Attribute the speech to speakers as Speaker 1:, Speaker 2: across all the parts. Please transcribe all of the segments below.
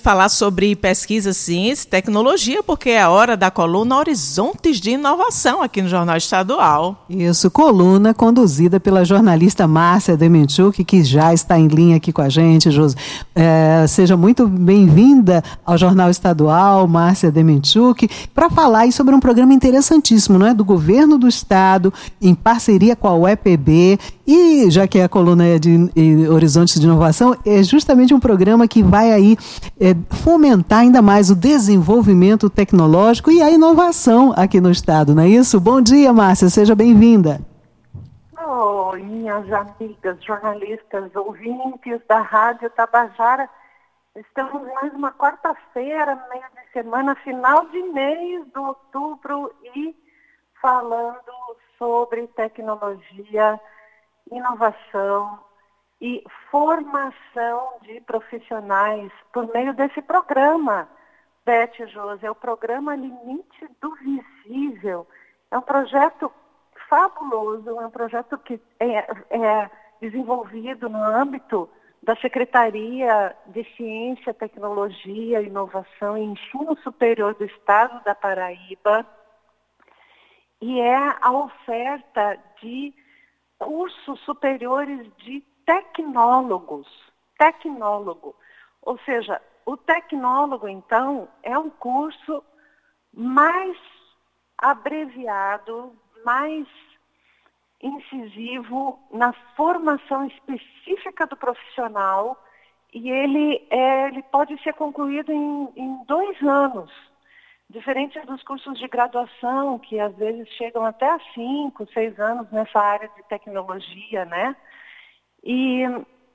Speaker 1: gente falar sobre pesquisa, ciência e tecnologia, porque é a hora da coluna Horizontes de Inovação aqui no Jornal Estadual.
Speaker 2: Isso, coluna conduzida pela jornalista Márcia Demenchuk, que já está em linha aqui com a gente. Josi. É, seja muito bem-vinda ao Jornal Estadual, Márcia Demenchuk, para falar sobre um programa interessantíssimo, não é? Do governo do estado, em parceria com a UEPB e já que a coluna é de Horizontes de Inovação, é justamente um programa que vai aí é, fomentar ainda mais o desenvolvimento tecnológico e a inovação aqui no estado, não é isso? Bom dia, Márcia, seja bem-vinda.
Speaker 3: Oi, minhas amigas jornalistas, ouvintes da Rádio Tabajara. Estamos mais uma quarta-feira, meio de semana, final de mês do outubro e falando sobre tecnologia inovação e formação de profissionais por meio desse programa. Beth José, é o programa Limite do Visível. É um projeto fabuloso, é um projeto que é, é desenvolvido no âmbito da Secretaria de Ciência, Tecnologia, Inovação e Ensino Superior do Estado da Paraíba. E é a oferta de cursos superiores de tecnólogos. Tecnólogo. Ou seja, o tecnólogo, então, é um curso mais abreviado, mais incisivo na formação específica do profissional e ele, é, ele pode ser concluído em, em dois anos. Diferente dos cursos de graduação, que às vezes chegam até a cinco, seis anos nessa área de tecnologia, né? E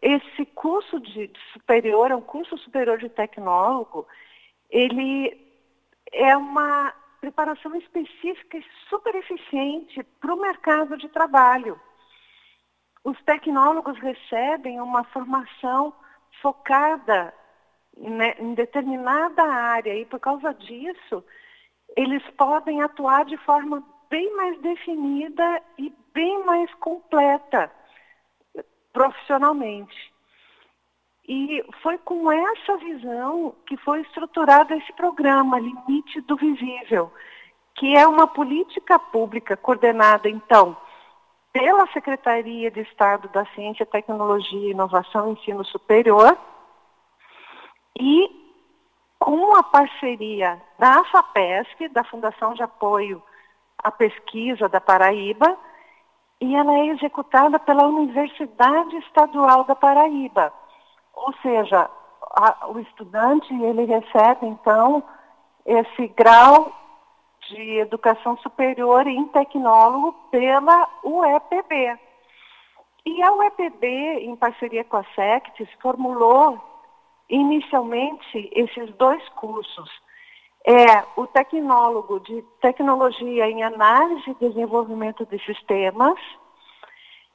Speaker 3: esse curso de, superior, é um curso superior de tecnólogo, ele é uma preparação específica e super eficiente para o mercado de trabalho. Os tecnólogos recebem uma formação focada né, em determinada área e por causa disso eles podem atuar de forma bem mais definida e bem mais completa profissionalmente. E foi com essa visão que foi estruturado esse programa Limite do Visível, que é uma política pública coordenada, então, pela Secretaria de Estado da Ciência, Tecnologia, Inovação e Ensino Superior, e com a parceria da FAPESC, da Fundação de Apoio à Pesquisa da Paraíba, e ela é executada pela Universidade Estadual da Paraíba. Ou seja, a, o estudante ele recebe então esse grau de educação superior em tecnólogo pela UEPB. E a UEPB, em parceria com a SECTES, formulou inicialmente esses dois cursos. É o tecnólogo de tecnologia em análise e desenvolvimento de sistemas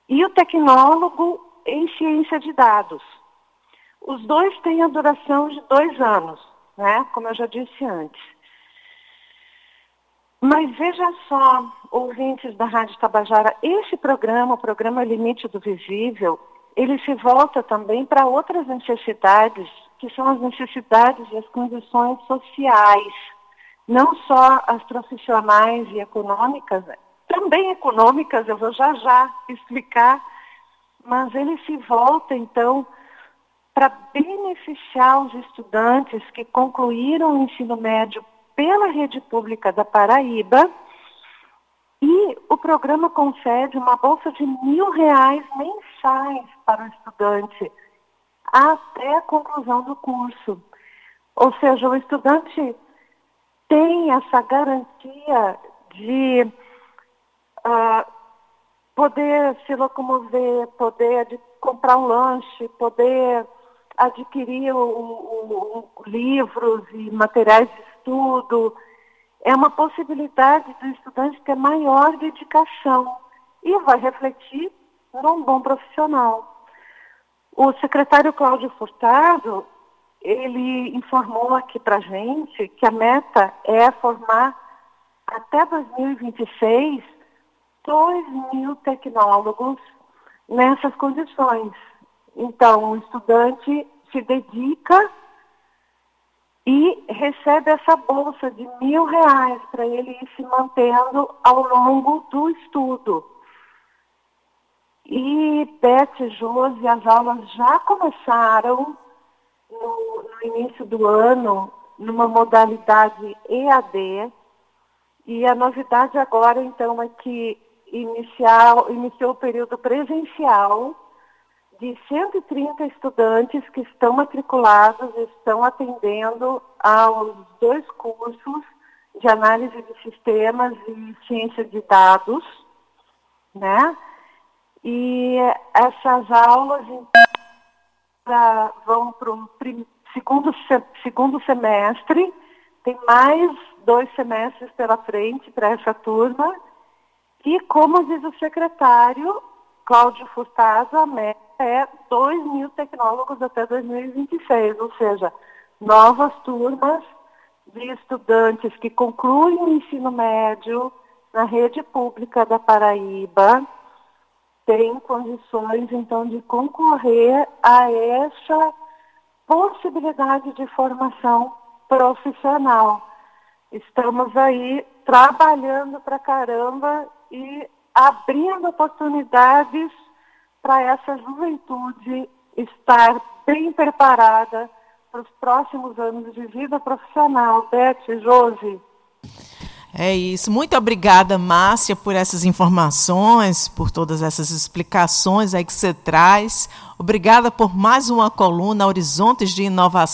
Speaker 3: e o tecnólogo em ciência de dados. Os dois têm a duração de dois anos, né? como eu já disse antes. Mas veja só, ouvintes da Rádio Tabajara, esse programa, o programa Limite do Visível, ele se volta também para outras necessidades, que são as necessidades e as condições sociais, não só as profissionais e econômicas, também econômicas, eu vou já já explicar, mas ele se volta então para beneficiar os estudantes que concluíram o ensino médio pela rede pública da Paraíba e o programa concede uma bolsa de mil reais mensais para o estudante até a conclusão do curso. Ou seja, o estudante tem essa garantia de uh, poder se locomover, poder de comprar um lanche, poder adquirir o, livros e materiais de estudo, é uma possibilidade do estudante ter maior dedicação e vai refletir num bom profissional. O secretário Cláudio Furtado, ele informou aqui para a gente que a meta é formar até 2026 2 mil tecnólogos nessas condições. Então, o estudante se dedica e recebe essa bolsa de mil reais para ele ir se mantendo ao longo do estudo. E e Josi, as aulas já começaram no, no início do ano, numa modalidade EAD, e a novidade agora, então, é que inicial, iniciou o período presencial de 130 estudantes que estão matriculados estão atendendo aos dois cursos de análise de sistemas e ciência de dados, né? E essas aulas então, vão para o segundo, segundo semestre, tem mais dois semestres pela frente para essa turma, e como diz o secretário, Cláudio Furtado, a meta é 2 mil tecnólogos até 2026, ou seja, novas turmas de estudantes que concluem o ensino médio na rede pública da Paraíba têm condições, então, de concorrer a essa possibilidade de formação profissional. Estamos aí trabalhando para caramba e abrindo oportunidades para essa juventude estar bem preparada para os próximos anos de vida profissional. Beth, Josi.
Speaker 1: É isso. Muito obrigada, Márcia, por essas informações, por todas essas explicações aí que você traz. Obrigada por mais uma coluna Horizontes de Inovação.